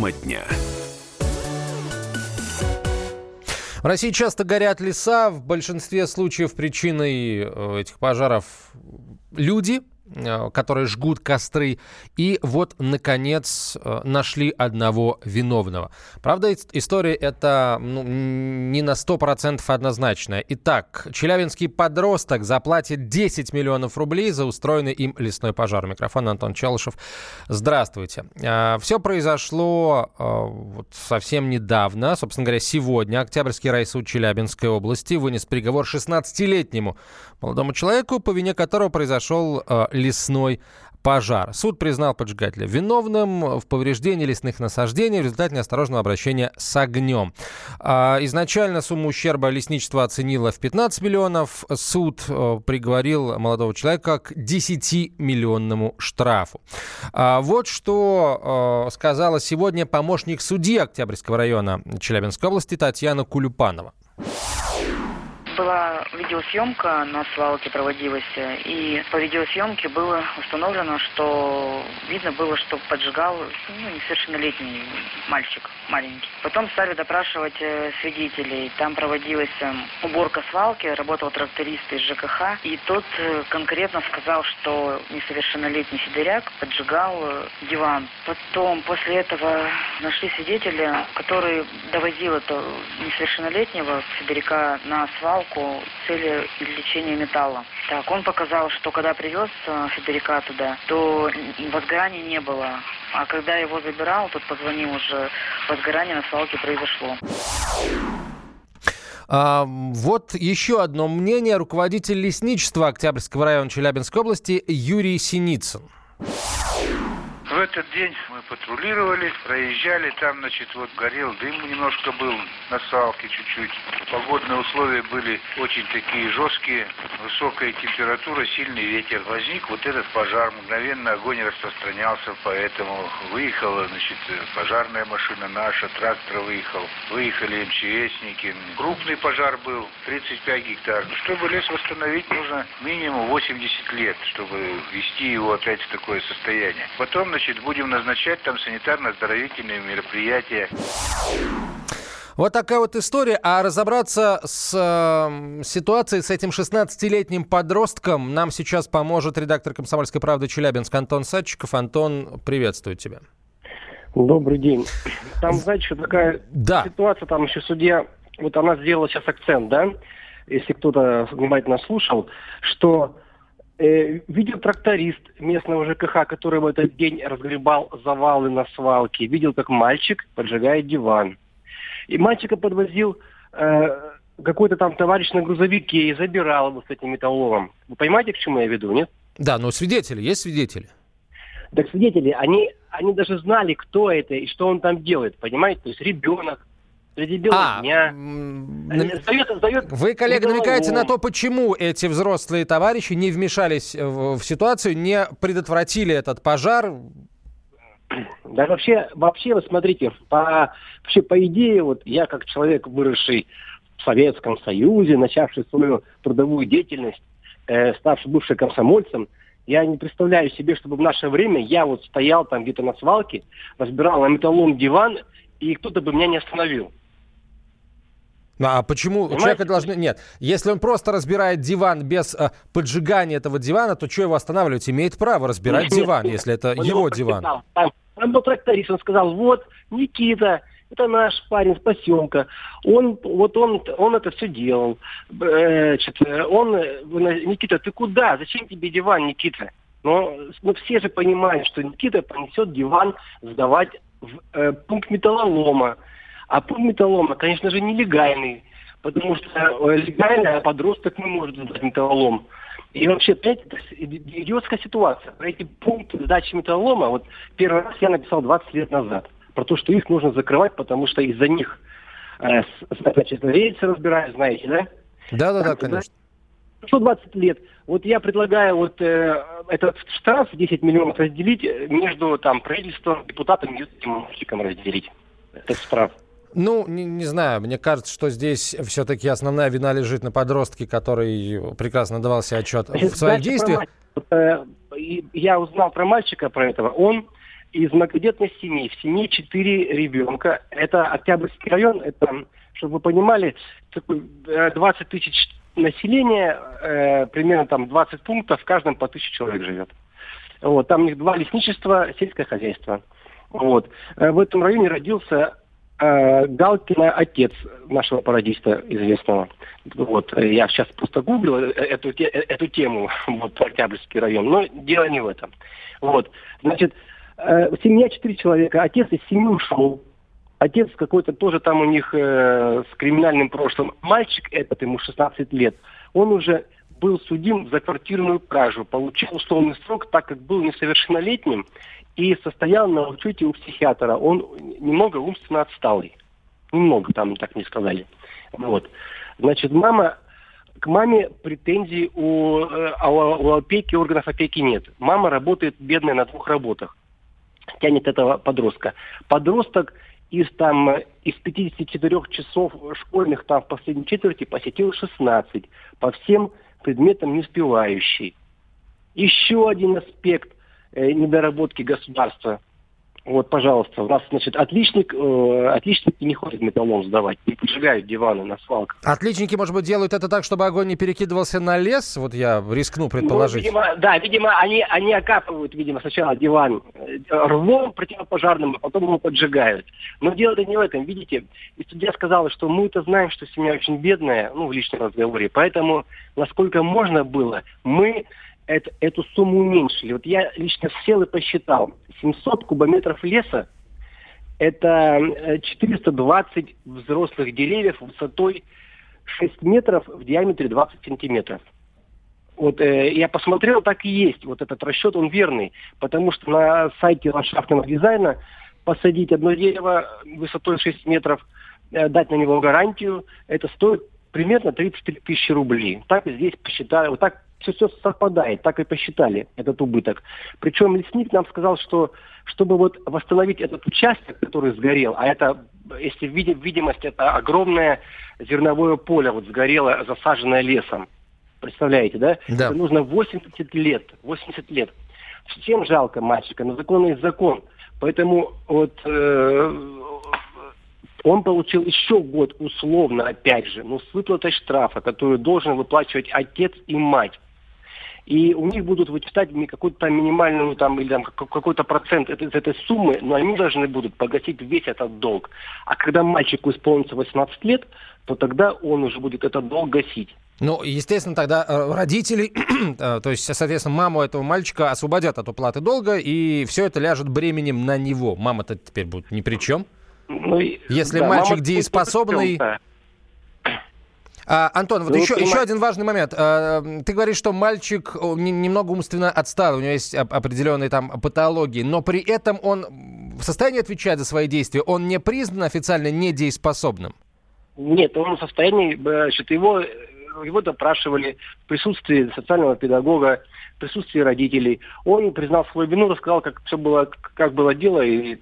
Тема дня. В России часто горят леса. В большинстве случаев причиной э, этих пожаров люди, которые жгут костры. И вот, наконец, э, нашли одного виновного. Правда, история эта ну, не на 100% однозначная. Итак, челябинский подросток заплатит 10 миллионов рублей за устроенный им лесной пожар. Микрофон Антон Челышев. Здравствуйте. Э, Все произошло вот совсем недавно. Собственно говоря, сегодня Октябрьский райсуд Челябинской области вынес приговор 16-летнему молодому человеку, по вине которого произошел э, лесной пожар. Суд признал поджигателя виновным в повреждении лесных насаждений в результате неосторожного обращения с огнем. А, изначально сумму ущерба лесничество оценило в 15 миллионов. Суд а, приговорил молодого человека к 10-миллионному штрафу. А, вот что а, сказала сегодня помощник судьи Октябрьского района Челябинской области Татьяна Кулюпанова была видеосъемка на свалке проводилась, и по видеосъемке было установлено, что видно было, что поджигал ну, несовершеннолетний мальчик маленький. Потом стали допрашивать э, свидетелей. Там проводилась э, уборка свалки, работал тракторист из ЖКХ, и тот э, конкретно сказал, что несовершеннолетний сидоряк поджигал диван. Потом после этого нашли свидетеля, который довозил этого несовершеннолетнего сидоряка на свалку выставку цели извлечения металла. Так, он показал, что когда привез э, Федерика туда, то возгорания не было. А когда его забирал, тот позвонил уже, возгорание на свалке произошло. А, вот еще одно мнение. Руководитель лесничества Октябрьского района Челябинской области Юрий Синицын. В этот день мы патрулировали, проезжали, там, значит, вот горел дым немножко был на свалке чуть-чуть. Погодные условия были очень такие жесткие, высокая температура, сильный ветер. Возник вот этот пожар, мгновенно огонь распространялся, поэтому выехала, значит, пожарная машина наша, трактор выехал, выехали МЧСники. Крупный пожар был, 35 гектар. Чтобы лес восстановить, нужно минимум 80 лет, чтобы ввести его опять в такое состояние. Потом, значит, будем назначать там санитарно-оздоровительные мероприятия. Вот такая вот история. А разобраться с э, ситуацией с этим 16-летним подростком нам сейчас поможет редактор «Комсомольской правды» Челябинск Антон Садчиков. Антон, приветствую тебя. Добрый день. Там, знаете, что такая да. ситуация, там еще судья, вот она сделала сейчас акцент, да, если кто-то внимательно слушал, что э, видел тракторист местного ЖКХ, который в этот день разгребал завалы на свалке, видел, как мальчик поджигает диван. И мальчика подвозил э, какой-то там товарищ на грузовике и забирал его с этим металлолом. Вы понимаете, к чему я веду, нет? Да, но свидетели, есть свидетели? Так свидетели, они, они даже знали, кто это и что он там делает, понимаете? То есть ребенок, среди бела а, дня. Сдает, сдает Вы, коллега, намекаете на то, почему эти взрослые товарищи не вмешались в, в ситуацию, не предотвратили этот пожар? Да вообще, вообще, вы смотрите, по, вообще по идее, вот я как человек, выросший в Советском Союзе, начавший свою трудовую деятельность, э, ставший бывшим комсомольцем, я не представляю себе, чтобы в наше время я вот стоял там где-то на свалке, разбирал на металлолом диван, и кто-то бы меня не остановил. Ну, а почему Понимаете? человека должны... Нет, если он просто разбирает диван без э, поджигания этого дивана, то что его останавливать? Имеет право разбирать нет, диван, нет, если это его диван. Там, там был тракторист, он сказал, вот, Никита, это наш парень с поселка. Он, вот он, он это все делал. Значит, он, Никита, ты куда? Зачем тебе диван, Никита? Но ну, все же понимают, что Никита понесет диван сдавать в э, пункт металлолома. А пункт металлолома, конечно же, нелегальный, потому что э, легальный а подросток не может сдать металлолом. И вообще, понимаете, это идиотская ситуация. Про эти пункты сдачи металлолома, вот первый раз я написал 20 лет назад, про то, что их нужно закрывать, потому что из-за них, э, значит, рельсы разбирают, знаете, да? Да-да-да, конечно. 120 лет. Вот я предлагаю вот э, этот штраф 10 миллионов разделить между там правительством, депутатом и мальчиком разделить. Этот штраф. Ну, не, не знаю, мне кажется, что здесь все-таки основная вина лежит на подростке, который прекрасно давал себе отчет в своих действиях. Э, я узнал про мальчика, про этого. Он из многодетной семьи. В семье четыре ребенка. Это Октябрьский район, это, чтобы вы понимали, 20 тысяч населения, э, примерно там 20 пунктов, в каждом по тысяче человек живет. Вот, там у них два лесничества, сельское хозяйство. Вот. Э, в этом районе родился э, Галкина отец нашего пародиста известного. Вот. Я сейчас просто гуглил э, эту, э, эту тему, вот, Октябрьский район, но дело не в этом. Вот. Значит, э, семья четыре человека, отец из семьи ушел, Отец какой-то тоже там у них э, с криминальным прошлым. Мальчик этот, ему 16 лет, он уже был судим за квартирную кражу, получил условный срок, так как был несовершеннолетним и состоял на учете у психиатра. Он немного умственно отсталый. Немного, там так не сказали. Вот. Значит, мама к маме претензий у, э, у, у опеки, органов опеки нет. Мама работает бедная на двух работах. Тянет этого подростка. Подросток из там из 54 часов школьных там в последней четверти посетил 16 по всем предметам не успевающий. Еще один аспект недоработки государства вот, пожалуйста, у нас, значит, отличник, э, отличники не ходят металлом сдавать, не поджигают диваны на свалках. Отличники, может быть, делают это так, чтобы огонь не перекидывался на лес? Вот я рискну ну, предположить. Ну, видимо, да, видимо, они, они окапывают, видимо, сначала диван э, рвом противопожарным, а потом его поджигают. Но дело не в этом, видите. И судья сказала, что мы это знаем, что семья очень бедная, ну, в личном разговоре, поэтому, насколько можно было, мы это, эту сумму уменьшили. Вот я лично сел и посчитал. 700 кубометров леса – это 420 э, взрослых деревьев высотой 6 метров в диаметре 20 сантиметров. Вот э, я посмотрел, так и есть. Вот этот расчет, он верный. Потому что на сайте ландшафтного дизайна посадить одно дерево высотой 6 метров, э, дать на него гарантию, это стоит примерно 33 тысячи рублей. Так здесь посчитали, вот так все, все совпадает, так и посчитали этот убыток. Причем лесник нам сказал, что чтобы вот восстановить этот участок, который сгорел, а это, если видимость, это огромное зерновое поле вот сгорело, засаженное лесом. Представляете, да? Да. Это нужно 80 лет. 80 лет. Всем жалко мальчика, но закон есть закон. Поэтому вот э, он получил еще год условно, опять же, но с выплатой штрафа, которую должен выплачивать отец и мать и у них будут вычитать какую-то минимальную там или там, какой-то процент из этой суммы, но они должны будут погасить весь этот долг. А когда мальчику исполнится 18 лет, то тогда он уже будет этот долг гасить. Ну, естественно, тогда э, родители, э, то есть, соответственно, маму этого мальчика освободят от уплаты долга, и все это ляжет бременем на него. Мама-то теперь будет ни при чем. Ну, Если да, мальчик дееспособный... Да. А, Антон, вот ну, еще, еще один важный момент. А, ты говоришь, что мальчик немного умственно отстал, у него есть определенные там патологии, но при этом он в состоянии отвечать за свои действия, он не признан официально недееспособным? Нет, он в состоянии, значит, его, его допрашивали в присутствии социального педагога, присутствии родителей. Он признал свою вину, рассказал, как все было, как было дело. И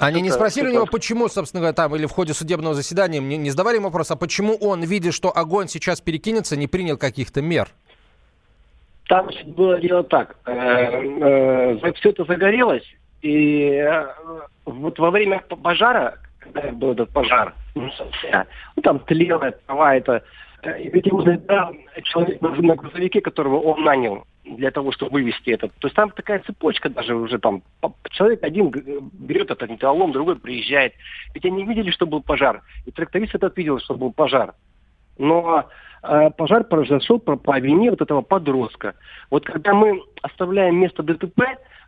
Они не спросили у него, почему, собственно говоря, там, или в ходе судебного заседания, не, не задавали ему вопрос, а почему он, видя, что огонь сейчас перекинется, не принял каких-то мер? Там было дело так. Э, э, все это загорелось, и э, вот во время пожара, когда был этот пожар, ну, ну там тлела трава, это ведь ему человек на грузовике, которого он нанял, для того, чтобы вывести это. То есть там такая цепочка даже уже там. Человек один берет этот металлолом, другой приезжает. Ведь они видели, что был пожар. И тракторист этот видел, что был пожар. Но э, пожар произошел по, по вине вот этого подростка. Вот когда мы оставляем место ДТП,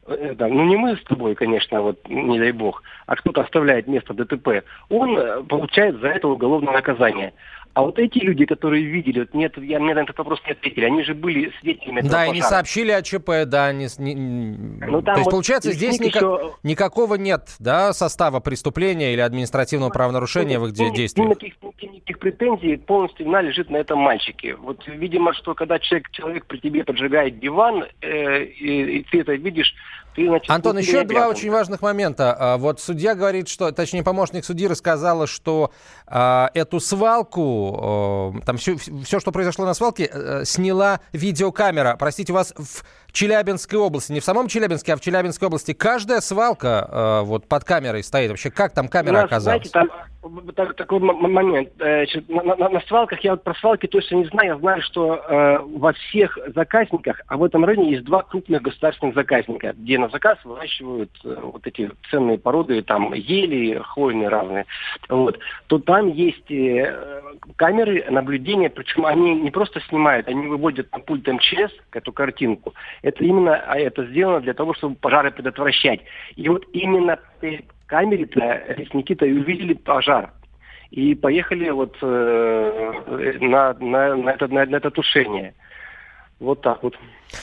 э, да, ну не мы с тобой, конечно, вот не дай бог, а кто-то оставляет место ДТП, он э, получает за это уголовное наказание. А вот эти люди, которые видели, вот нет, я, мне на этот вопрос не ответили, они же были свидетелями этого Да, и не сообщили о ЧП, да. Не, ну, То есть, вот получается, здесь никак, еще... никакого нет да, состава преступления или административного правонарушения в их действиях? Никаких, никаких претензии полностью вина лежит на этом мальчике. Вот, видимо, что когда человек, человек при тебе поджигает диван, э, и, и ты это видишь, ты, значит, Антон, еще два очень важных момента. А, вот судья говорит, что, точнее, помощник судьи рассказала, что э, эту свалку, э, там все, все, что произошло на свалке, э, сняла видеокамера. Простите, у вас в Челябинской области, не в самом Челябинске, а в Челябинской области каждая свалка э, вот под камерой стоит. Вообще, как там камера нас, оказалась? Знаете, там так, такой момент. Э, на, на, на свалках, я вот про свалки точно не знаю, я знаю, что э, во всех заказниках, а в этом районе есть два крупных государственных заказника, где на заказ выращивают э, вот эти ценные породы, там ели, хвойные разные. Вот. То там есть э, камеры наблюдения, причем они не просто снимают, они выводят на пульт МЧС эту картинку. Это именно а это сделано для того, чтобы пожары предотвращать. И вот именно камере-то лесники-то увидели пожар. И поехали вот э, на, на, на, это, на, на это тушение. Вот так вот.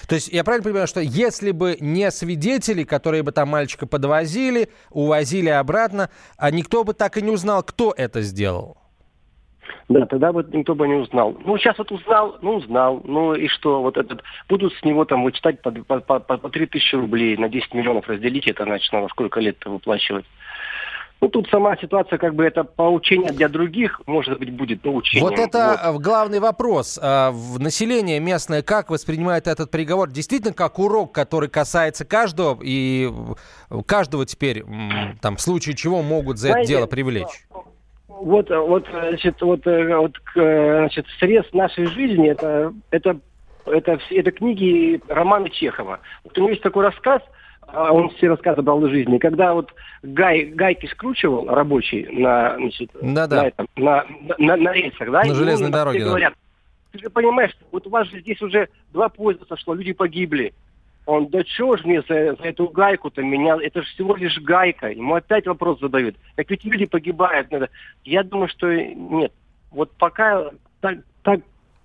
То есть я правильно понимаю, что если бы не свидетели, которые бы там мальчика подвозили, увозили обратно, а никто бы так и не узнал, кто это сделал? Да, тогда бы никто бы не узнал. Ну, сейчас вот узнал, ну, узнал. Ну, и что, вот этот, будут с него там вычитать по, по, по, по 3 тысячи рублей на 10 миллионов разделить, это, значит, надо сколько лет-то выплачивать. Ну, тут сама ситуация, как бы это поучение для других, может быть, будет поучением. Вот это вот. главный вопрос. А, население местное как воспринимает этот приговор? Действительно, как урок, который касается каждого, и каждого теперь, там, в случае чего могут за Знаете, это дело привлечь? Вот, вот, значит, вот, э, вот, значит, срез нашей жизни это, это, это, это книги романы Чехова. Вот у него есть такой рассказ – а он все рассказы брал из жизни. Когда вот гай, гайки скручивал рабочий на, значит, да -да. на, этом, на, на, на рельсах, да? На железной дороге, да. говорят, ты же понимаешь, вот у вас же здесь уже два поезда сошло, люди погибли. Он, да чего ж мне за, за эту гайку-то меня, это же всего лишь гайка. Ему опять вопрос задают. Как ведь люди погибают. Я думаю, что нет. Вот пока так, так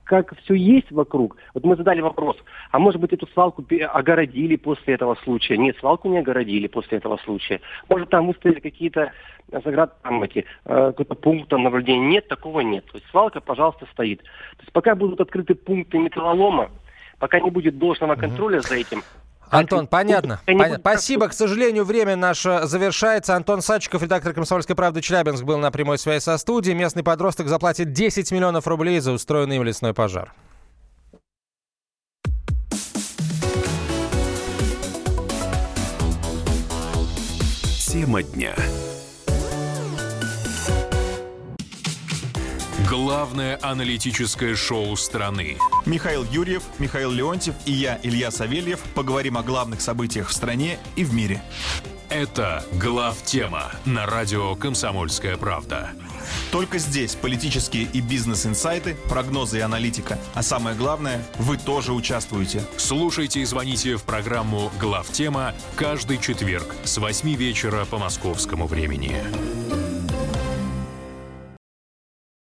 как все есть вокруг. Вот мы задали вопрос, а может быть эту свалку огородили после этого случая? Нет, свалку не огородили после этого случая. Может там выставили какие-то заград, там эти, э, какой-то пункт там наблюдения. Нет, такого нет. То есть свалка, пожалуйста, стоит. То есть пока будут открыты пункты металлолома, пока не будет должного контроля за этим, Антон, понятно. понятно. Спасибо. К сожалению, время наше завершается. Антон Сачиков, редактор «Комсомольской правды» Челябинск, был на прямой связи со студией. Местный подросток заплатит 10 миллионов рублей за устроенный им лесной пожар. Тема дня. Главное аналитическое шоу страны. Михаил Юрьев, Михаил Леонтьев и я, Илья Савельев, поговорим о главных событиях в стране и в мире. Это «Глав тема» на радио «Комсомольская правда». Только здесь политические и бизнес-инсайты, прогнозы и аналитика. А самое главное, вы тоже участвуете. Слушайте и звоните в программу «Глав тема» каждый четверг с 8 вечера по московскому времени.